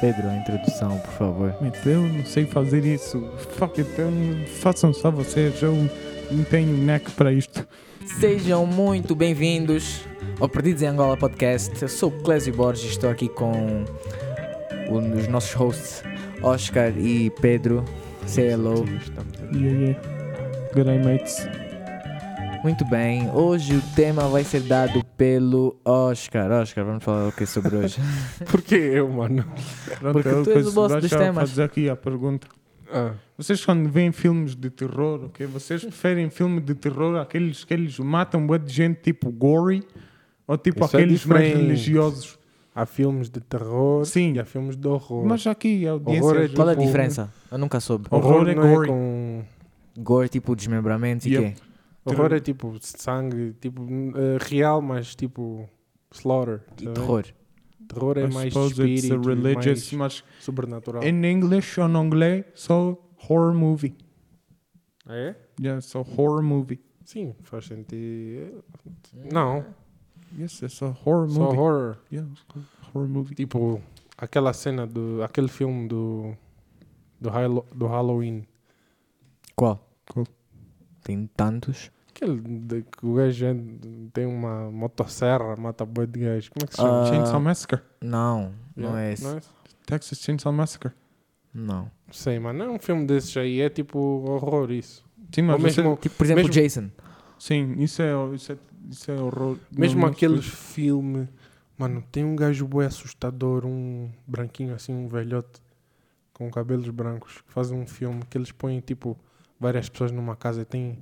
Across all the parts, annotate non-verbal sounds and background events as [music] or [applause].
Pedro, a introdução, por favor. Eu não sei fazer isso. Fuck it, eu não- façam só vocês. Eu não tenho neck para isto. Sejam muito bem-vindos ao Perdidos em Angola Podcast. Eu sou o Clésio Borges e estou aqui com um os nossos hosts, Oscar e Pedro. Say hello. Yeah, yeah. Good day, mates. Muito bem, hoje o tema vai ser dado pelo Oscar. Oscar, vamos falar o que sobre hoje? [laughs] Porque eu, mano. Pronto, Porque eu tu és o boss dos já temas. fazer aqui a pergunta. Ah, Vocês quando veem filmes de terror, ok? Vocês preferem filme de terror aqueles que eles matam bué de gente tipo gory ou tipo Isso é aqueles mais diferente. religiosos? há filmes de terror Sim. e há filmes de horror. Mas aqui a audiência Horror é. Qual é a Tipo- diferença? Eu nunca soube. horror é não gory. com... Gore, tipo desmembramento e Yep. quê? Horror é tipo sangue, tipo eh, real, mas tipo slaughter. E tá bem? terror. Terror é I mais suppose it's a espírito, religious, mais mas sobrenatural. in English ou em inglês só horror movie. É? Yeah, so horror movie. Sim, faz sentido. Não, Yes, it's a horror só movie. horror. Yeah, horror movie. Tipo, aquela cena do. aquele filme do. do, do Halloween. Qual? Qual? Tem tantos. Aquele de que o gajo é- tem uma motosserra, mata boi de gajo. Como é que se Ah, chama? Chainsaw Massacre. Não, não Yeah, é esse. Não é esse? Texas Chainsaw Massacre. Não. Não sei, mano. É um filme desses aí. É tipo horror isso. Sim, mas Ou você- mesmo, Tipo, por exemplo, Mesmo- Jason. sim, isso é, isso é, isso é horror. mesmo Não, aqueles mas- filmes. Mano, tem um gajo boi assustador, um branquinho assim, um velhote com cabelos brancos, que faz um filme que eles põem tipo várias pessoas numa casa e tem,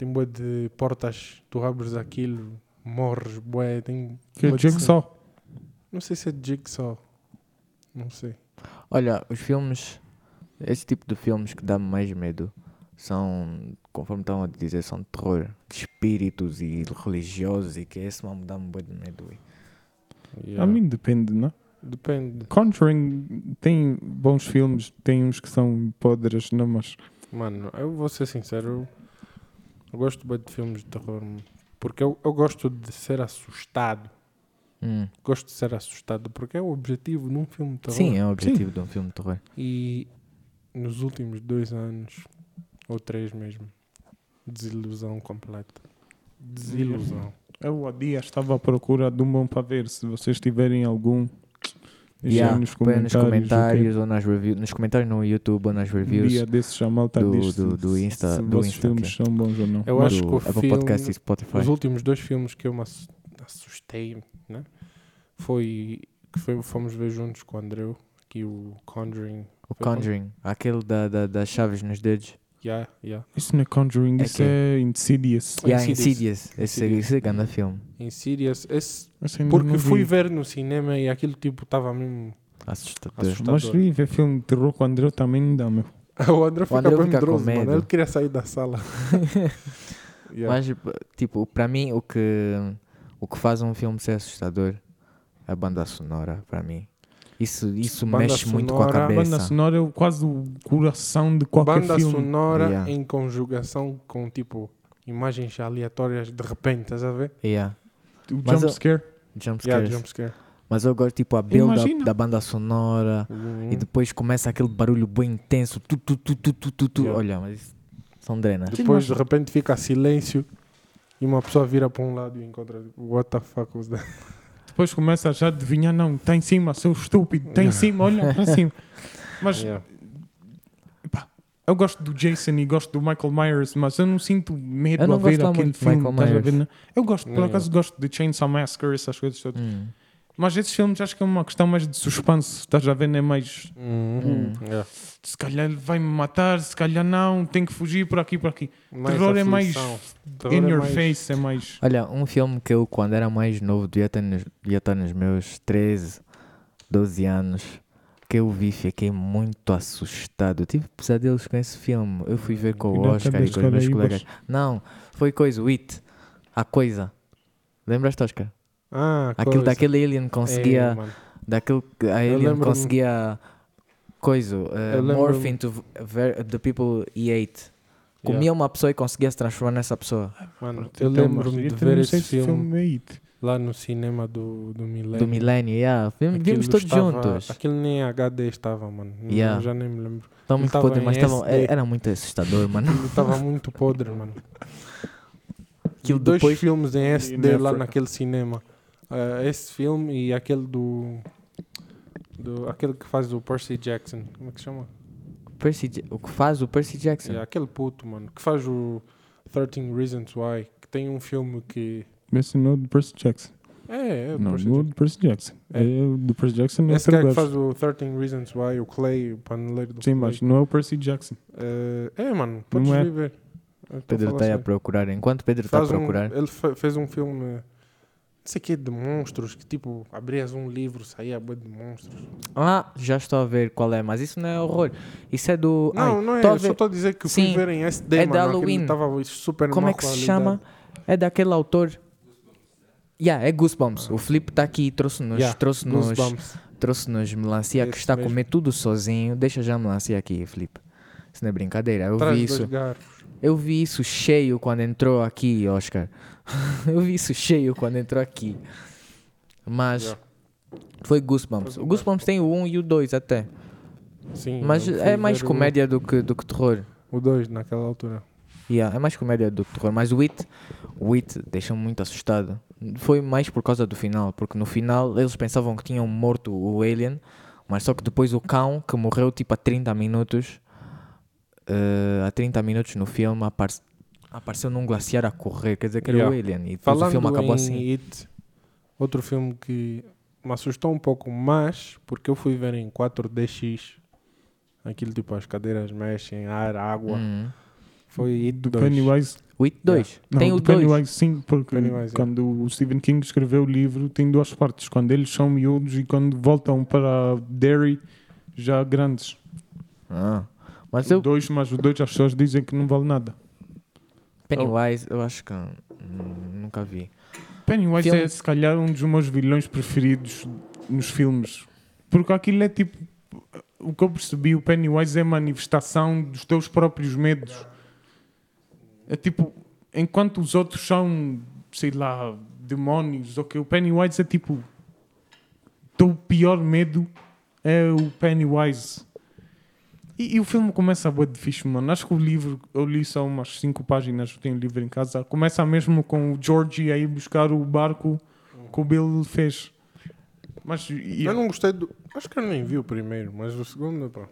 tem bué de portas, tu abres aquilo, morres, bué, tem. Que é de- Jigsaw. Não sei se é Jigsaw. Não sei. Olha, os filmes, esse tipo de filmes que dá-me mais medo são, conforme estão a dizer, são terror de espíritos e religiosos e que esse mesmo dá-me bué de medo. Yeah. A mim depende, não? Depende. Conjuring tem bons filmes, tem uns que são podres, não, mas Mano, eu vou ser sincero, eu, gosto bem de filmes de terror, porque eu, eu gosto de ser assustado. Hum. Gosto de ser assustado, porque é o objetivo num filme de terror. Sim, é o objetivo de um filme de terror. E nos últimos dois anos, ou três mesmo, desilusão completa. Desilusão. eu há dias estava à procura de um bom para ver. Se vocês tiverem algum, Yeah, nos comentários. nos é. comentários ou nas reviews, nos comentários no YouTube ou nas Um reviews. dia desses já malta do- diz do- do Insta- se do Insta, filmes são bons ou não. Eu Mas- acho do que o Apple filme- Podcast e Spotify. Os últimos dois filmes que eu me ass- assustei, né? Foi que foi, fomos ver juntos com o Andreu, aqui o Conjuring. O Conjuring, aquele da, da, das chaves nos dedos. Yeah, yeah. Isso não é Conjuring, É isso que- é Insidious. Yeah, Insidious. Insidious. Esse, Insidious. esse é grande filme. Insidious. Esse, porque fui ver no cinema e aquilo tipo estava mesmo. Assustador. Assustador. Mas vi ver filme de terror com [laughs] o André também não dá, meu. O André fica André bem fica com medroso, mano. Ele queria sair da sala. [laughs] Yeah. Mas, tipo, para mim, o que, o que faz um filme ser assustador é a banda sonora, para mim. Isso, isso Banda mexe muito com a sonora- A banda cabeça. sonora é quase o coração de qualquer Banda filme. sonora Yeah. em conjugação com tipo imagens aleatórias de repente, estás a ver? Yeah. O jump eu- scare. Jump Yeah, scares. jump scare. Mas eu gosto, tipo, a build da banda sonora. Uhum. E depois começa aquele barulho bem intenso. Tu, tu, tu, tu, tu, tu, tu. Yeah. Olha, mas isso são drenas. Depois de repente fica silêncio e uma pessoa vira para um lado e encontra what the fuck was that? Depois começa já a adivinhar, não, está em cima, seu estúpido, está em [laughs] cima, olha para cima. Mas Yeah. eu gosto do Jason e gosto do Michael Myers, mas eu não sinto medo Eu não a ver aquele filme. Michael estás a ver, né? Eu gosto, por acaso gosto de Chainsaw Massacre, essas coisas todas. Hum. Mas esses filmes acho que é uma questão mais de suspense, estás a ver, é mais Uhum. Hum. Yeah. se calhar ele vai me matar, se calhar não, tem que fugir por aqui por aqui. Mais Terror é mais aflição. Terror in é your mais- face, é mais. Olha, um filme que eu, quando era mais novo, devia estar nos, devia estar nos meus 13, 12 anos, que eu vi, fiquei muito assustado. Eu tive pesadelos com esse filme. Eu fui ver com o Oscar e com os meus colegas. Não, foi coisa, o It, a coisa. Lembras-te, Oscar? Ah, Aquilo coisa. daquele alien É, conseguia. mano. daquele que a Eu alien lembro-me- conseguia. Coisa, uh, Eu lembro-me- morph into ver- the people he ate. Comia Yeah. uma pessoa e conseguia se transformar nessa pessoa. Mano, Então, eu lembro-me mas de eu ver esse se o filme. é. Lá no cinema do, do Milênio. Do Milênio, yeah. Vimos, vimos todos estava- juntos. Aquilo nem HD estava, mano. Yeah. Já nem me lembro. Estão muito em mas estavam- SD. era muito assustador, [laughs] mano. Estava muito podre, mano. Aquilo dois depois. filmes em SD lá naquele cinema. Ah, esse filme e aquele do, do. Aquele que faz o Percy Jackson. Como é que chama? Percy, o que faz o Percy Jackson? Yeah, aquele puto, mano. Que faz o 13 Reasons Why. Que tem um filme que. Esse não é do Percy Jackson. É, é o Não, Percy não é Jackson. do Percy Jackson. É. É o do Percy Jackson é Esse cara que faz o 13 Reasons Why, o Clay, o paneleiro do Sim, Clay. mas não é o Percy Jackson. Eh, é, mano, podes Não é? a Pedro está a sério. procurar. Enquanto Pedro está a Faz um- procurar. ele fe- fez um filme, sei o que, de monstros, que tipo, abrias um livro, saía bué de monstros. Ah, já estou a ver qual é, mas isso não é horror. Isso é do. Não, Ai, não é, tô a eu só ver- estou a dizer que Sim, fui ver em SD, é mano, aquilo Halloween. Tava super Como é que se chama? É daquele autor. Yeah, é Goosebumps. O Felipe está aqui e trouxe-nos Yeah, trouxe -nos, Goosebumps. trouxe -nos melancia que Esse está a mesmo. comer tudo sozinho. Deixa já a melancia aqui, Felipe. Isso não é brincadeira. Eu Traz vi isso. garfos. Eu vi isso cheio quando entrou aqui, Oscar. [laughs] eu vi isso cheio quando entrou aqui. Mas Yeah. foi Goosebumps. O Goosebumps tem o 1 e o 2 até. Sim, Mas é mais o- comédia do que, do que terror. O 2 naquela altura. Yeah, é mais comédia do que terror. Mas o It, o It deixa-me muito assustado. Foi mais por causa do final. Porque no final eles pensavam que tinham morto o Alien. Mas só que depois o cão, que morreu tipo a 30 minutos, eh, a 30 minutos no filme, apare- apareceu num glaciar a correr. Quer dizer que era Yeah. o Alien. E depois Falando o filme acabou assim. It, outro filme que me assustou um pouco mais, porque eu fui ver em 4DX, aquilo tipo as cadeiras mexem, ar, água, Hum. foi It Do 2. Pennywise. O It 2. Não, Tem o do 2. Pennywise sim, porque Pennywise, quando o Stephen King escreveu o livro tem duas partes. Quando eles são miúdos e quando voltam para Derry já grandes. Ah. Mas eu, dois, mas o dois as pessoas dizem que não vale nada. Pennywise, eu acho que hum, nunca vi. Pennywise Filme- é se calhar um dos meus vilões preferidos nos filmes. Porque aquilo é tipo. O que eu percebi, o Pennywise é a manifestação dos teus próprios medos. É tipo, enquanto os outros são, sei lá, demónios, ok, o Pennywise é tipo. O teu pior medo é o Pennywise. E, e o filme começa a boa de fixe, mano. Acho que o livro, eu li só umas 5 páginas, eu tenho o livro em casa. Começa mesmo com o Georgie a ir buscar o barco que o Bill fez. Mas e- Eu não gostei do. Acho que eu nem vi o primeiro, mas o segundo, pá.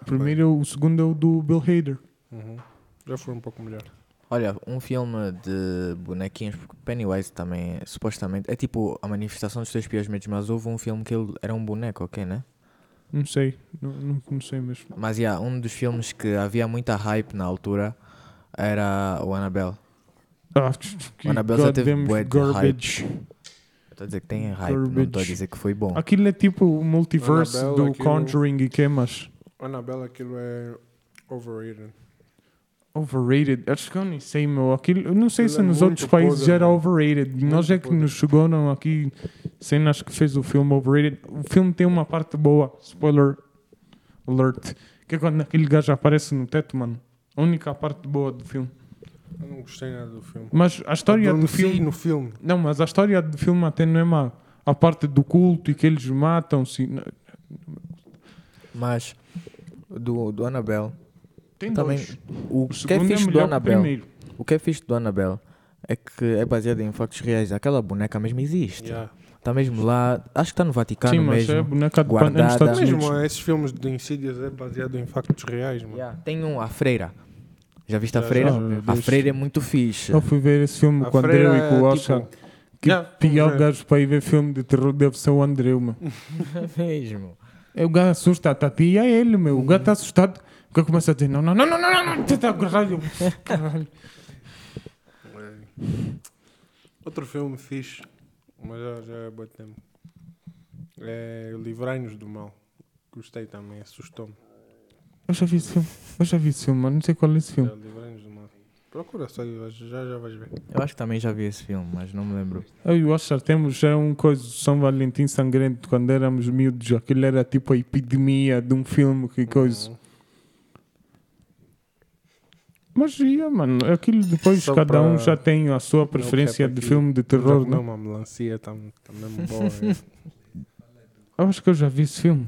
o primeiro, o segundo é o do Bill Hader. Uhum. Já foi um pouco melhor. Olha, um filme de bonequinhos, porque Pennywise também, é, supostamente, é tipo a manifestação dos teus piores medos, mas houve um filme que ele era um boneco, ok, né? Não sei, não, não, não sei mesmo. Mas, yeah, um dos filmes que havia muita hype na altura era o Annabelle. Ah, que Annabelle já teve bué de garbage. Estou a dizer que tem hype, não estou a Garbage. dizer que foi bom. Aquilo é tipo o multiverse Annabelle, do aquilo- Conjuring e que mais? Annabelle, aquilo é overrated. Overrated. Acho que eu nem sei, meu. Aquilo, eu não sei Aquilo se é nos outros países era mano. overrated. Nós é que podre. nos chegaram aqui cenas que fez o filme overrated. O filme tem uma parte boa. Spoiler alert. Que é quando aquele gajo aparece no teto, mano. A única parte boa do filme. Eu não gostei nada do filme. Mas a história do filme. no filme. Não, mas a história do filme até não é má. A parte do culto e que eles matam-se. não- Mas, do, do Annabelle, Tem também, dois. o O que é fixe do Annabelle, o que é fixe do Annabelle é que é baseado em factos reais. Aquela boneca mesmo existe. Yeah. Está mesmo lá, acho que está no Vaticano Sim, mas mesmo. é a boneca de pan- guardada. Mesmo esses filmes de Insidious é baseado em factos reais, mano. Yeah, Tem um, A Freira. Já viste a Freira? já. A Freira é muito fixe. Eu fui ver esse filme A com o André e com o é, Oscar. tipo, Que Yeah, pior gajo para ir ver filme de terror deve ser o Andreu, meu. [laughs] mesmo. É o gajo assusta a Tati e é ele, meu. O gajo está assustado. O gajo começa a dizer: Não, não, não, não, não, não, não, tenta, caralho. [laughs] caralho. É. Outro filme fixe, mas já, já é bom tempo. É Livrai-nos do Mal. Gostei também, assustou-me. Eu já vi esse filme. Eu já vi esse filme, mano. Não sei qual é esse filme. Já, Livrai-nos do. Procura só, já já vais ver. Eu acho que também já vi esse filme, mas não me lembro. Eu e o Oscar temos já um coisa São Valentim Sangrento quando éramos miúdos. Aquilo era tipo a epidemia de um filme, que coisa. Uhum. Mas, yeah, mano, aquilo depois Só cada um já tem a sua preferência de filme de terror, Não, né? uma melancia está tá mesmo boa. [laughs] Eu acho que eu já vi esse filme.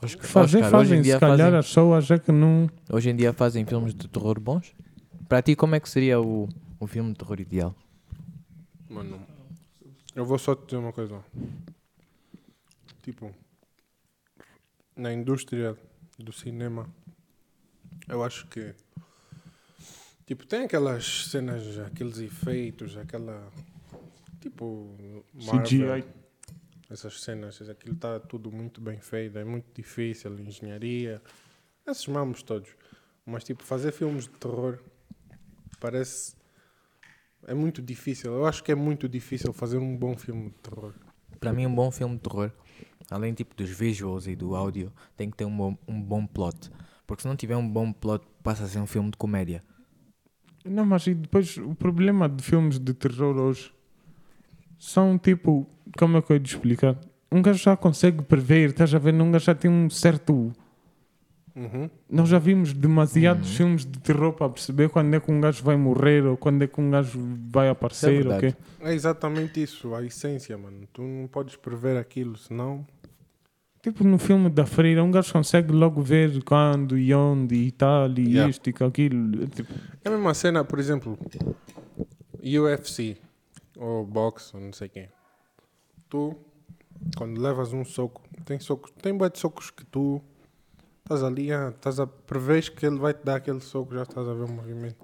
Oscar, Fazer, Oscar, hoje fazem, em dia se calhar fazem, as pessoas já que não. hoje em dia fazem filmes de terror bons. Para ti, como é que seria o, o filme de terror ideal? Mano, eu vou só te dizer uma coisa. Tipo, na indústria do cinema, eu acho que. Tipo, tem aquelas cenas, aqueles efeitos, aquela. Tipo, Marvel, CGI. Essas cenas, aquilo está tudo muito bem feito, é muito difícil, engenharia, esses mamos todos. Mas, tipo, fazer filmes de terror parece. É muito difícil. Eu acho que é muito difícil fazer um bom filme de terror. Para mim, um bom filme de terror, além tipo dos visuals e do áudio, tem que ter um bom, um bom plot. Porque se não tiver um bom plot, passa a ser um filme de comédia. Não, mas e depois o problema de filmes de terror hoje são tipo. Como é que eu ia te explicar? Um gajo já consegue prever, estás a ver? Um gajo já tem um certo. Uhum. Nós já vimos demasiados Uhum. filmes de terror para perceber quando é que um gajo vai morrer ou quando é que um gajo vai aparecer. verdade. ok? É exatamente isso, a essência, mano. Tu não podes prever aquilo, senão. Tipo no filme da Freira, um gajo consegue logo ver quando e onde e tal, e Yeah. isto e aquilo. Tipo, É a mesma cena, por exemplo, UFC ou boxe ou não sei quem. Tu, quando levas um soco, tem socos, tem bué de socos que tu estás ali, ah, estás a prevês que ele vai te dar aquele soco, já estás a ver o movimento.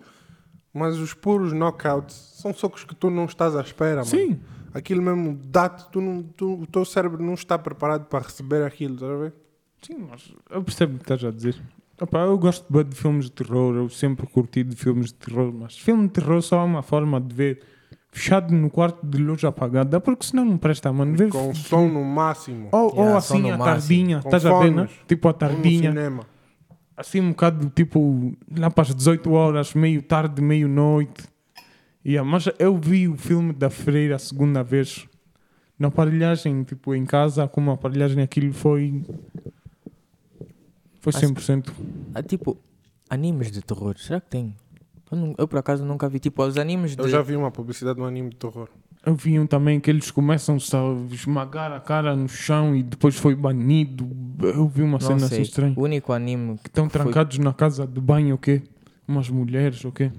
Mas os puros knockouts são socos que tu não estás à espera, mano. sim, Aquilo mesmo dá-te, tu não, tu- o teu cérebro não está preparado para receber aquilo, estás a ver? sim, mas eu percebo o que estás a dizer. Opa, eu gosto de filmes de terror, eu sempre curti de filmes de terror, mas filme de terror só há uma forma de ver fechado no quarto de luz apagada, porque senão não presta, mano. Ver Com som no máximo. ou, ou Yeah, som assim máximo. tardinha, Com estás a ver, né? Tipo à Ou no tardinha, cinema. assim um bocado tipo lá para as 18 horas, meio tarde, meio noite. Yeah, mas eu vi o filme da Freira a segunda vez na aparelhagem, tipo em casa, como a aparelhagem aquilo foi. Foi Acho- 100%. Ah, tipo, animes de terror, será que tem? Eu, não- eu, por acaso nunca vi, tipo, os animes de... Eu já vi uma publicidade de um anime de terror. Eu vi um também que eles começam a esmagar a cara no chão e depois foi banido. Eu vi uma não cena assim sei, estranha. o único anime Que estão foi- trancados na casa de banho, o quê? Umas mulheres, o quê?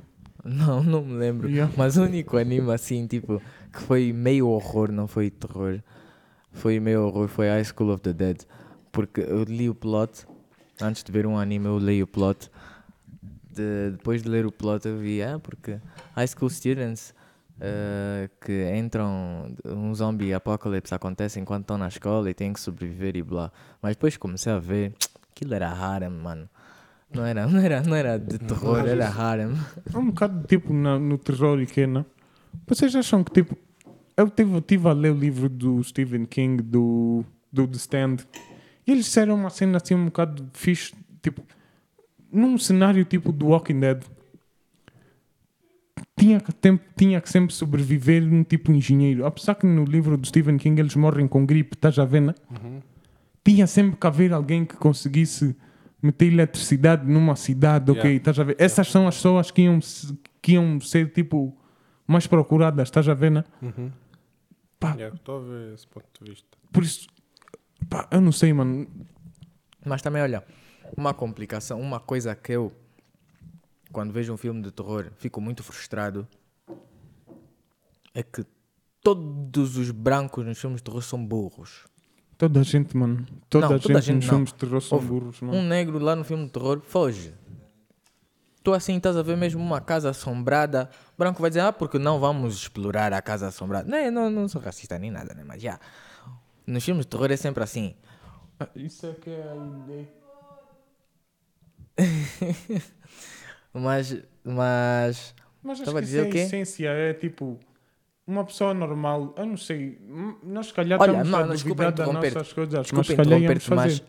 Não, não me lembro. Yeah. Mas o único anime assim, tipo, que foi meio horror, não foi terror. Foi meio horror, foi High School of the Dead. Porque eu li o plot, antes de ver um anime eu li o plot. De- depois de ler o plot eu vi, ah, porque High School Students eh, que entram, um zombie apocalipse acontece enquanto estão na escola e têm que sobreviver e blá. Mas depois comecei a ver, [tsk] aquilo era harem, mano. Não era, não era, não era de terror, era harem. É um bocado tipo na- no terror e que, não? Vocês acham que tipo. Eu tive, tive a ler o livro do Stephen King, do, do The Stand, e eles disseram uma cena assim um bocado fixe, tipo, num cenário tipo do Walking Dead. Tinha que, tem- tinha que sempre sobreviver um tipo engenheiro. Apesar que no livro do Stephen King eles morrem com gripe, estás a ver, né? Tinha sempre que haver alguém que conseguisse meter eletricidade numa cidade, ok? Yeah. Estás a ver? Essas são as pessoas que iam, que iam ser tipo mais procuradas, estás a ver, né? Uhum. Pá, Yeah, Estou a ver esse ponto de vista. por isso, pá, eu não sei, mano. Mas também, olha, uma complicação, uma coisa que eu, quando vejo um filme de terror, fico muito frustrado é que todos os brancos nos filmes de terror são burros. Toda a gente, mano. Toda, Não, a, toda a gente gente nos não. filmes de terror são Houve burros, mano. Um negro lá no filme de terror foge. Tu assim estás a ver mesmo uma casa assombrada. O branco vai dizer, ah, porque não vamos explorar a casa assombrada. Não, eu não, não sou racista nem nada, né? Mas já. Nos filmes de terror é sempre assim. Ah, Isso é que é a ideia. [laughs] Mas. Mas. Mas acho Estava a que dizer isso é o quê? a essência, é tipo... Uma pessoa normal, eu não sei, m- nós se calhar Olha, estamos não, a duvidar das nossas coisas, mas Desculpa íamos interromper-te, mas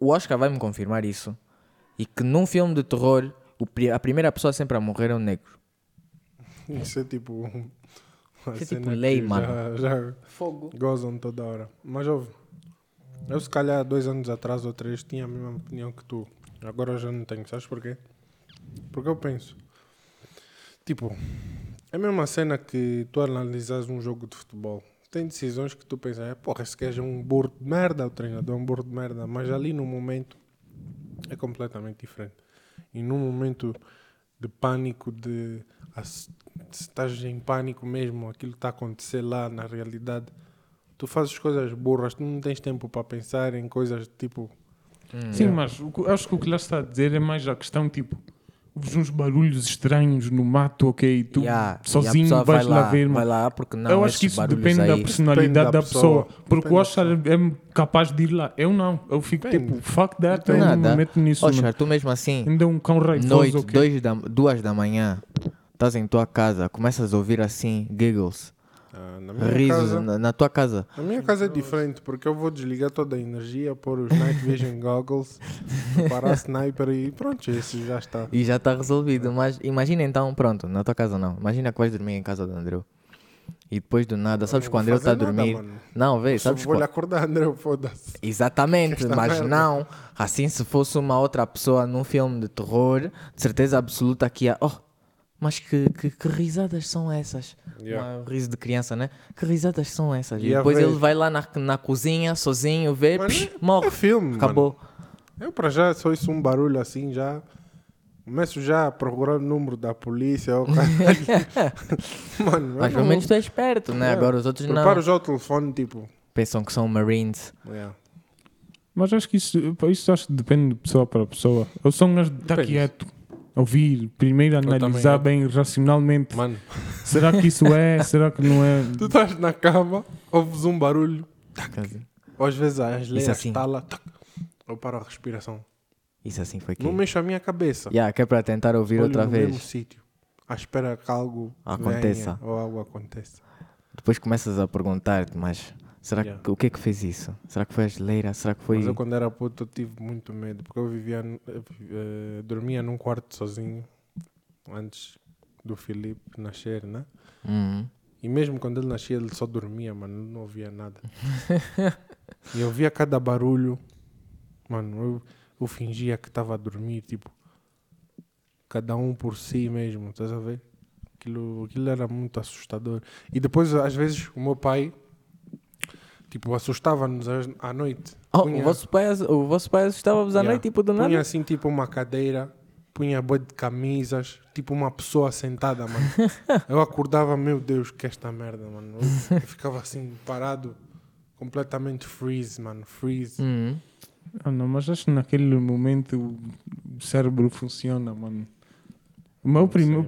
o Oscar vai me confirmar isso. E que num filme de terror, a primeira pessoa sempre a morrer é um negro. [laughs] Isso é tipo. um- Isso é tipo lei, que mano. Já, já Fogo. gozam toda hora. Mas ouve. Eu, se calhar, dois anos atrás ou três, tinha a mesma opinião que tu. Agora eu já não tenho. Sabes porquê? Porque eu penso. Tipo, é a mesma cena que tu analisas um jogo de futebol. Tem decisões que tu pensas, é, porra, esse gajo é um burro de merda, o treinador é um burro de merda. Mas ali no momento é completamente diferente. E num momento de pânico, de se estás em pânico mesmo, aquilo que está a acontecer lá na realidade, tu fazes coisas burras, tu não tens tempo para pensar em coisas tipo. Hum, Sim, yeah. mas o acho que o que lá está a dizer é mais a questão, tipo, ouves uns barulhos estranhos no mato, ok, e tu Yeah, sozinho vais vai lá, ver, Vai mano. lá porque não. eu acho que isso depende da personalidade Depende da da pessoa. pessoa. Porque Depende o Oscar é capaz de ir lá. Eu não. Eu fico Depende. tipo, fuck that, eu Nada. não me meto nisso. Oscar, tu mesmo assim, Ainda um cão raivoso, noite, ok? dois da, duas da manhã, estás em tua casa, começas a ouvir assim, giggles, ah, na risos casa. na, na tua casa. Na minha casa é diferente, porque eu vou desligar toda a energia, pôr os Night Vision Goggles, [laughs] parar a sniper e pronto, isso já está. E já está resolvido. Mas imagina então, pronto, na tua casa não. Imagina que vais dormir em casa do Andreu. E depois do nada, sabes quando vou ele está a nada, dormir. Não, vê, sabes vou quando. acordar, André, foda-se. Exatamente, Esta mas merda. não. Assim, se fosse uma outra pessoa num filme de terror, de certeza absoluta que ia. Oh, mas que, que, que risadas são essas? Yeah. Um riso de criança, né? Que risadas são essas? E E depois vez- ele vai lá na, na cozinha, sozinho, vê, Mas psh, É morre. filme, Acabou. mano. Eu para já só isso um barulho assim já. Começo já a procurar o número da polícia. ou [laughs] mano, Mas pelo menos tu és esperto, né? Yeah. Agora os outros não. Preparo já o telefone, tipo. Pensam que são Marines. yeah. Mas acho que isso, isso acho que depende de pessoa para pessoa. Eu sou um gajo de estar Depende. quieto, ouvir, primeiro analisar bem racionalmente. Mano, Será que isso é? [laughs] Será que não é? tu estás na cama, ouves um barulho, Isso ou às vezes a geleira assim. está lá, tac, eu paro a respiração. assim foi que. Não mexo a minha cabeça. Yeah, que é para tentar ouvir Olho outra no vez. mesmo sítio, à espera que algo Aconteça. venha ou algo aconteça. Depois começas a perguntar-te, mas será Yeah. que o que é que fez isso? Será que foi a geleira? Será que foi. Mas eu quando era puto eu tive muito medo, porque eu vivia, eh, dormia num quarto sozinho, antes do Filipe nascer, né? Uhum. E mesmo quando ele nascia, ele só dormia, mano, não ouvia nada. [laughs] e eu via cada barulho, mano, eu, eu fingia que estava a dormir, tipo, cada um por si mesmo, estás a ver? Aquilo, aquilo era muito assustador. E depois, às vezes, o meu pai, tipo, assustava-nos à noite. Oh, Punha- o, vosso pai, o vosso pai assustava-vos à Yeah. noite, tipo do Punha nada? assim, tipo, uma cadeira, punha boi de camisas, tipo uma pessoa sentada, mano. [laughs] eu acordava, meu Deus, que esta merda, mano. Eu, eu [laughs] ficava assim, parado, completamente freeze, mano, freeze. Uhum. Ah, não, mas acho que naquele momento o cérebro funciona, mano. O meu primeiro,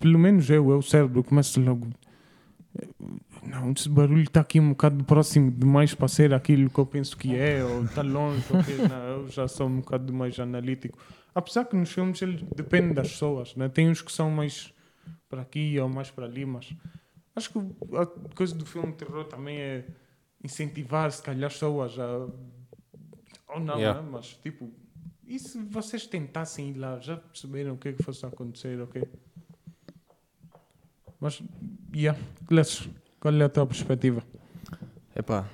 pelo, menos eu, eu, o cérebro, começo logo. Não, esse barulho está aqui um bocado próximo demais para ser aquilo que eu penso que é, ou está longe, ok, não, eu já sou um bocado mais analítico. Apesar que nos filmes ele depende das pessoas, né? tem uns que são mais para aqui ou mais para ali, mas acho que a coisa do filme de terror também é incentivar, se calhar, as pessoas a. Ou não, Yeah. né? mas tipo, e se vocês tentassem ir lá, já perceberam o que é que fosse acontecer, ok? Mas, yeah, Clécio, qual é a tua perspectiva? Epá,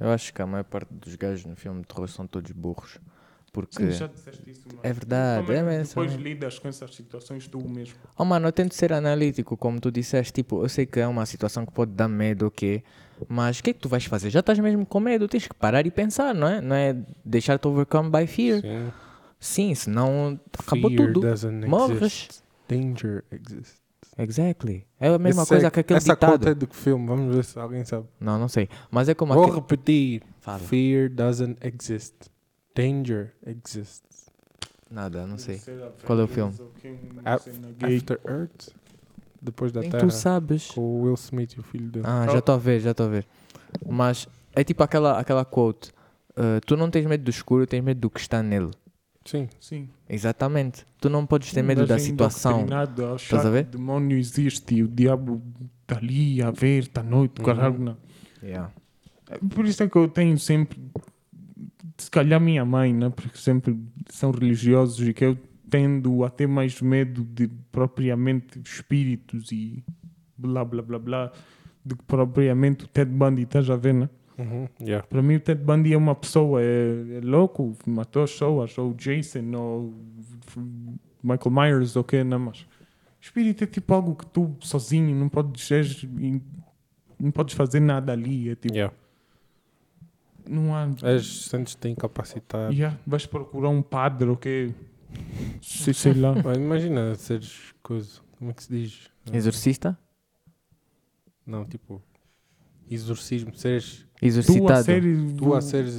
eu acho que a maior parte dos gajos no filme de terror são todos burros. Porque. Sim, já disseste isso, mas É verdade, é mesmo. Depois lidas com essas situações tu mesmo. Oh mano, eu tento ser analítico, como tu disseste, tipo, eu sei que é uma situação que pode dar medo, ok? Mas o que é que tu vais fazer? Já estás mesmo com medo, tens que parar e pensar, não é? Não é deixar-te overcome by fear. Sim. Sim, senão acabou Fear tudo. Morres. exist. Danger exists. Exactly. É a mesma Esse coisa é- que aquele Essa ditado. conta é que filme? Vamos ver se alguém sabe. Não, não sei. Mas é como Vou aquele... repetir. Fala. Fear doesn't exist. Danger exists. Nada, não sei. Qual é o filme? gay. After Earth? Depois da Nem Terra. tu sabes. Com o Will Smith e o filho dele. Ah, já estou a ver, já estou a ver. Mas é tipo aquela, aquela quote. uh, tu não tens medo do escuro, tens medo do que está nele. Sim. Sim. Exatamente. Tu não podes ter medo da é situação. Estás a ver? O demónio existe e o diabo está ali a ver, está à noite, Uhum. caralho. não. Yeah. Por isso é que eu tenho sempre, se calhar minha mãe, né? porque sempre são religiosos e que eu tendo a ter mais medo de propriamente espíritos e blá blá blá blá do que propriamente o Ted Bundy, estás a ver, né? Uhum, yeah. Para mim, o Ted Bundy é uma pessoa, é, é louco, matou as pessoas, ou o Jason, ou Michael Myers, ou o que, não, mas espírito é tipo algo que tu sozinho não podes, és- não podes fazer nada ali, é tipo, Yeah. não há... És, sentes-te incapacitado. Yeah, vais procurar um padre, ou que sei, sei lá. [laughs] Imagina seres coisa. Como é que se diz? Exorcista? Não, tipo. Exorcismo. Seres. Tu a Exorcitado. ser, Tu a seres.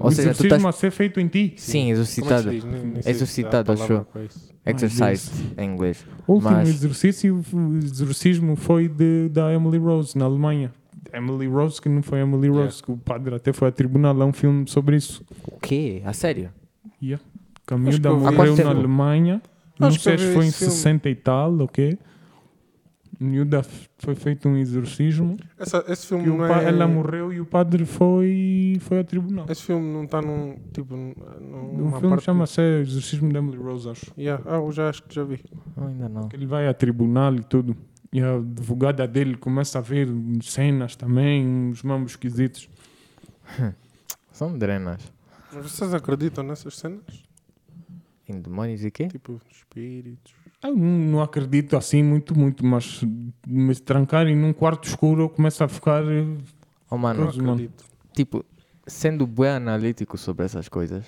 Ou o seja, tu exorcismo estás- a ser feito em ti. Sim, Como é diz? Há Exorcitado, palavra acho isso. Exercise em inglês. O último Mas- exercício, o exorcismo foi de, da Emily Rose, na Alemanha. Emily Rose, que não foi Emily Rose, Yeah. que o padre até foi a tribunal, é um filme sobre isso. O quê? A sério? Yeah. Que a miúda Acho que eu vi. Há quanto morreu na? Alemanha. Não Acho que sei se foi em filme. 60 e tal, ok? Miúda foi feito um exorcismo. Essa, esse filme não é. Ela morreu e o padre foi, foi a tribunal. Esse filme não está num. Tipo. num- O filme parte- chama-se Exorcismo de Emily Rose, acho. Yeah. Ah, eu já acho que já vi. Ainda não. Ele vai a tribunal e tudo. E a advogada dele começa a ver cenas também, uns mambos esquisitos. [laughs] São drenas. Mas vocês acreditam nessas cenas? Em demónios e quê? Tipo, espíritos. Eu não, acredito assim muito, muito, mas me trancarem num quarto escuro eu começo a ficar. eh, Oh, mano, Mas, mano, acredito. tipo, sendo bem analítico sobre essas coisas,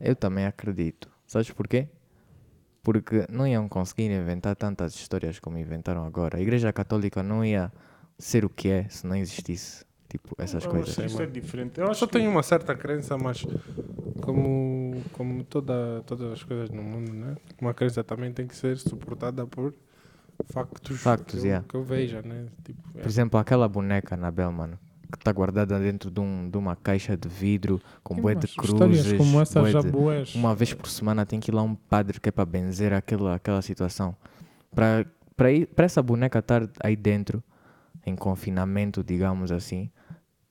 eu também acredito. Sabes porquê? Porque não iam conseguir inventar tantas histórias como inventaram agora. A Igreja Católica não ia ser o que é se não existisse, tipo, essas eu coisas. Isso é diferente. Eu Eu acho só que tenho uma certa crença, mas como, como toda, todas as coisas no mundo, né? Uma crença também tem que ser suportada por factos, Factos, que, eu, yeah. que eu veja, né? Tipo, é. Por exemplo, aquela boneca Anabel, mano, que está guardada dentro de, um, de uma caixa de vidro com bué de cruzes. como essa já de- boas. Uma vez por semana tem que ir lá um padre que é para benzer aquela, aquela situação. Para para ir- para essa boneca estar aí dentro, em confinamento, digamos assim,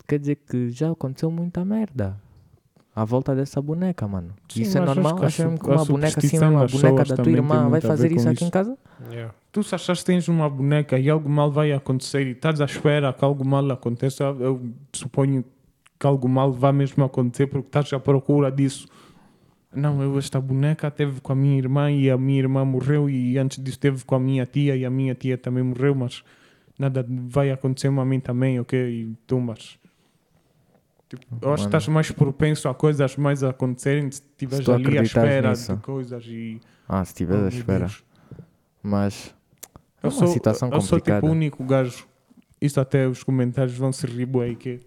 quer dizer que já aconteceu muita merda. À volta dessa boneca, mano. Sim, isso é normal? que a Acham su- que uma boneca assim, uma boneca da tua irmã vai fazer isso aqui em isso. casa? Yeah. Tu se achas que tens uma boneca e algo mal vai acontecer e estás à espera que algo mal aconteça, eu suponho que algo mal vai mesmo acontecer porque estás à procura disso. Não, eu esta boneca teve com a minha irmã e a minha irmã morreu e antes disso teve com a minha tia e a minha tia também morreu, mas nada vai acontecer a mim também, ok? E tu, mas... Tipo, eu acho que Mano. estás mais propenso a coisas mais a acontecerem se estiveres tu ali à acreditas espera nisso. de coisas e... Ah, se estiver Oh, à espera. Mas é Eu uma sou, situação eu sou complicada. tipo o único gajo. Isso até os comentários vão se rir bué, que,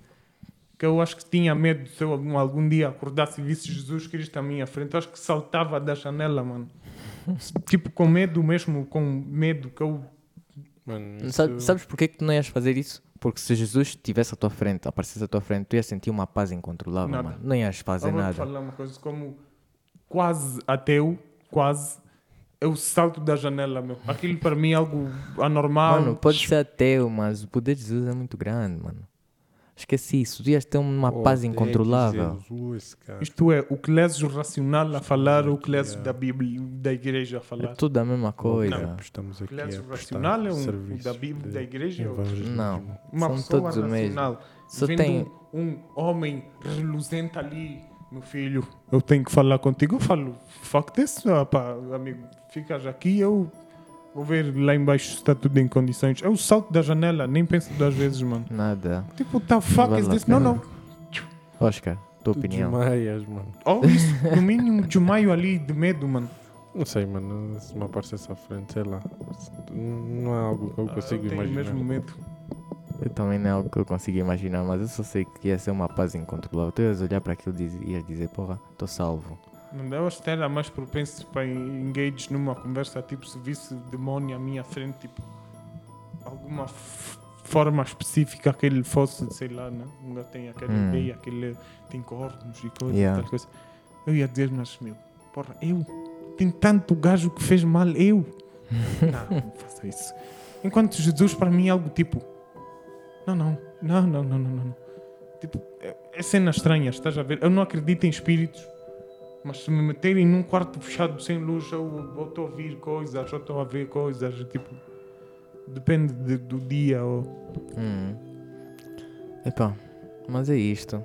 que eu acho que tinha medo se eu algum, algum dia acordasse e visse Jesus Cristo à minha frente. Eu acho que saltava da janela, mano. [laughs] tipo, com medo mesmo, com medo que eu. Mano, Sabe- isso- sabes porquê que tu não ias fazer isso? Porque se Jesus estivesse à tua frente, aparecesse à tua frente, tu ias sentir uma paz incontrolável, Nada. mano. Não ias fazer eu vou te nada. falar uma coisa, como quase ateu, quase. Eu salto da janela, meu. Aquilo para mim é algo anormal. Mano, pode ser ateu, mas o poder de Jesus é muito grande, mano. Esqueci isso. Tu ias ter uma Oh, paz incontrolável. Jesus. Isto é, o clésio racional a falar, o clésio da Bíblia, da igreja a É falar. tudo a mesma coisa. Não, estamos aqui prestar racional é um, o da Bíblia, da igreja. é. Não. Uma São pessoa todos o mesmo. racional. Só Vendo tem. um homem reluzente ali, meu filho, eu tenho que falar contigo. Eu falo, fuck this, pá, amigo, ficas aqui, eu vou ver lá embaixo se está tudo em condições. Eu salto da janela, nem penso duas vezes, mano. Nada. Tipo, tá fuck vale is this? Não, não. Oscar, tua Tu opinião. desmaias, mano. Ou isso, no mínimo, de maio ali de medo, mano. Não sei, mano. Se me aparecesse à frente, sei lá. Não é algo que eu Ah, consigo eu tenho imaginar. mesmo medo. Eu também não é algo que eu consigo imaginar, mas eu só sei que ia ser uma paz incontrolável. Tu ias olhar para aquilo e ias dizer, porra, estou salvo. Eu acho que era mais propenso para engage numa conversa, tipo, se visse o demónio à minha frente, tipo, alguma forma específica que ele fosse, sei lá, né? Ainda tem aquela Hum. ideia que ele tem cornos e coisas, Yeah. tal coisa. Eu ia dizer, mas meu, porra, eu, tem tanto gajo que fez mal, eu. [laughs] não, não faça isso. Enquanto Jesus para mim é algo tipo, não, não, não, não, não, não, não. Tipo, é, é cena estranha, estás a ver? Eu não acredito em espíritos. Mas se me meterem num quarto fechado sem luz, eu estou a ouvir coisas, eu estou a ver coisas, tipo. Depende de- do dia. Ou... Hum. Epá, Mas é isto.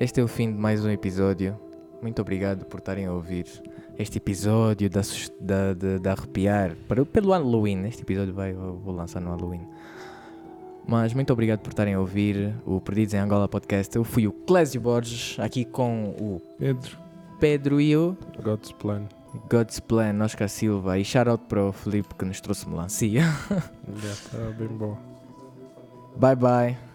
Este é o fim de mais um episódio. Muito obrigado por estarem a ouvir este episódio da, da, de, de arrepiar para, pelo Halloween. Este episódio vai, vou lançar no Halloween. Mas muito obrigado por estarem a ouvir o Perdidos em Angola podcast. Eu fui o Clésio Borges, aqui com o Pedro. Pedro e o God's plan. God's Plan, Oscar Silva. E shout out para o Felipe que nos trouxe melancia. [laughs] Está bem bom. Bye bye.